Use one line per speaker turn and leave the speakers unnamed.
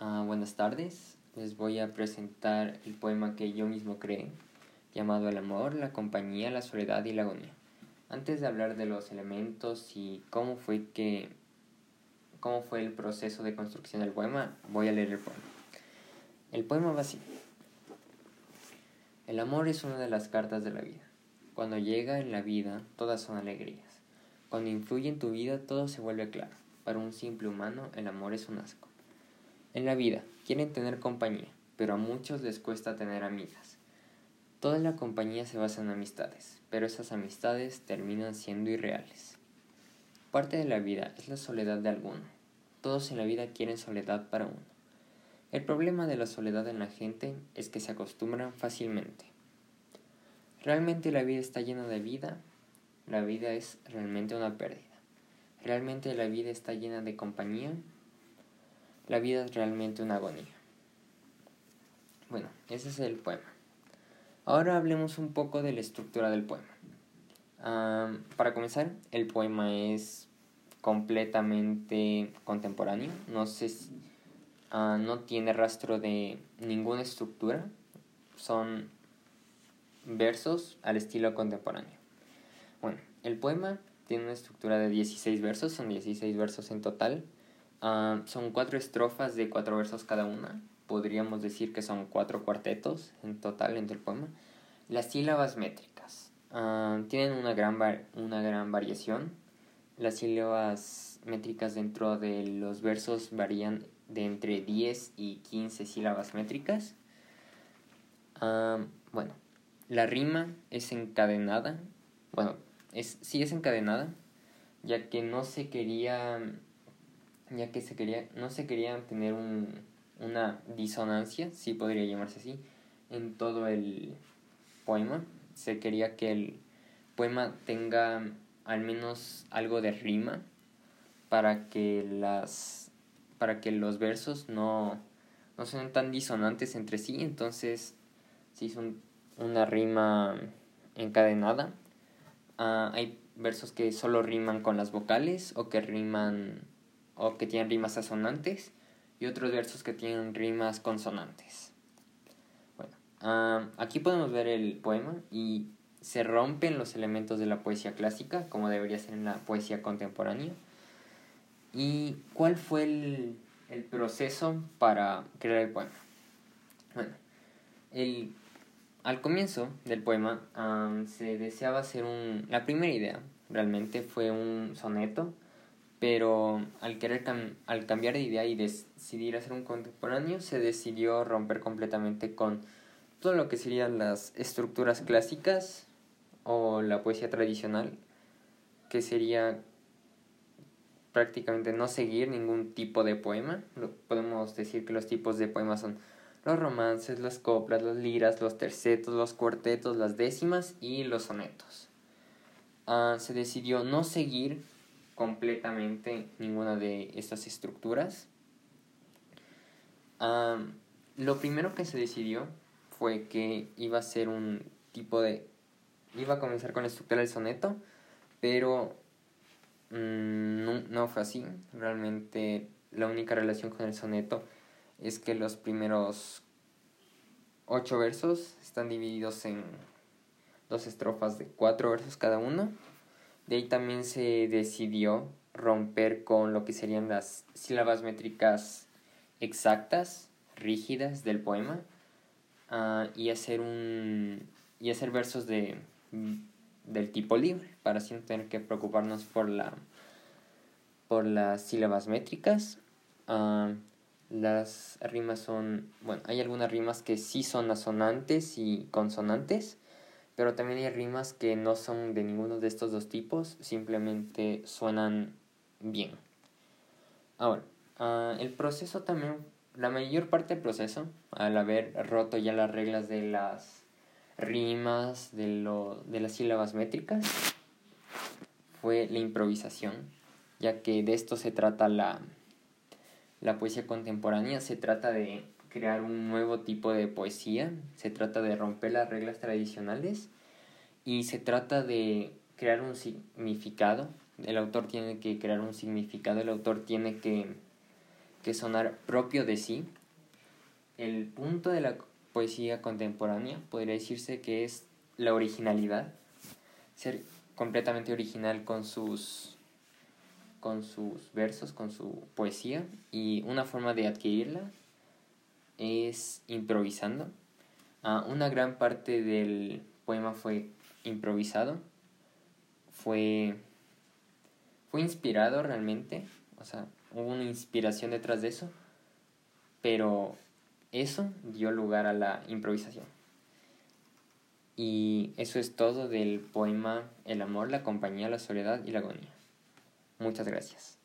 Ah, buenas tardes, les voy a presentar el poema que yo mismo creé, llamado El amor, la compañía, la soledad y la agonía. Antes de hablar de los elementos y cómo fue que cómo fue el proceso de construcción del poema, voy a leer el poema. El poema va así. El amor es una de las cartas de la vida. Cuando llega en la vida, todas son alegrías. Cuando influye en tu vida, todo se vuelve claro. Para un simple humano, el amor es un asco. En la vida, quieren tener compañía, pero a muchos les cuesta tener amigas. Toda la compañía se basa en amistades, pero esas amistades terminan siendo irreales. Parte de la vida es la soledad de alguno. Todos en la vida quieren soledad para uno. El problema de la soledad en la gente es que se acostumbran fácilmente. ¿Realmente la vida está llena de vida? La vida es realmente una pérdida. ¿Realmente la vida está llena de compañía? La vida es realmente una agonía. Bueno, ese es el poema. Ahora hablemos un poco de la estructura del poema. para comenzar, el poema es completamente contemporáneo. No, sé uh, no tiene rastro de ninguna estructura. Son versos al estilo contemporáneo. Bueno, el poema tiene una estructura de 16 versos, son 16 versos en total. Ah, son cuatro estrofas de cuatro versos cada una. Podríamos decir que son cuatro cuartetos en total entre el poema. Las sílabas métricas uh, tienen una gran, una gran variación. Las sílabas métricas dentro de los versos varían de entre 10 y 15 sílabas métricas. Uh, bueno, la rima es encadenada. Bueno, es, sí es encadenada, ya que no se quería ya que se quería, no se quería tener un, una disonancia, si podría llamarse así, en todo el poema. Se quería que el poema tenga al menos algo de rima para que las para que los versos no, no sean tan disonantes entre sí, entonces se hizo una rima encadenada. Ah, hay versos que solo riman con las vocales o que riman o que tienen rimas asonantes y otros versos que tienen rimas consonantes. Bueno, aquí podemos ver el poema y se rompen los elementos de la poesía clásica, como debería ser en la poesía contemporánea. ¿Y cuál fue el, el proceso para crear el poema? Bueno, el, al comienzo del poema se deseaba hacer un... La primera idea realmente fue un soneto pero al querer al cambiar de idea y decidir hacer un contemporáneo se decidió romper completamente con todo lo que serían las estructuras clásicas o la poesía tradicional que sería prácticamente no seguir ningún tipo de poema podemos decir que los tipos de poemas son los romances, las coplas, las liras, los tercetos, los cuartetos, las décimas y los sonetos. Ah, se decidió no seguir completamente ninguna de estas estructuras. lo primero que se decidió fue que iba a ser un tipo de... iba a comenzar con la estructura del soneto, pero mm, no, no fue así. Realmente la única relación con el soneto es que los primeros ocho versos están divididos en dos estrofas de cuatro versos cada uno de ahí también se decidió romper con lo que serían las sílabas métricas exactas, rígidas del poema, uh, y hacer un y hacer versos de del tipo libre para así no tener que preocuparnos por la por las sílabas métricas. Uh, las rimas son bueno hay algunas rimas que sí son asonantes y consonantes pero también hay rimas que no son de ninguno de estos dos tipos, simplemente suenan bien. Ahora, ah, el proceso también, la mayor parte del proceso, al haber roto ya las reglas de las rimas, de, lo, de las sílabas métricas, fue la improvisación, ya que de esto se trata la, la poesía contemporánea, se trata de crear un nuevo tipo de poesía, se trata de romper las reglas tradicionales y se trata de crear un significado. El autor tiene que crear un significado, el autor tiene que, que sonar propio de sí. El punto de la poesía contemporánea podría decirse que es la originalidad, ser completamente original con sus con sus versos, con su poesía y una forma de adquirirla es improvisando. Ah, una gran parte del poema fue improvisado, fue, fue inspirado realmente, o sea, hubo una inspiración detrás de eso, pero eso dio lugar a la improvisación. Y eso es todo del poema El amor, la compañía, la soledad y la agonía. Muchas gracias.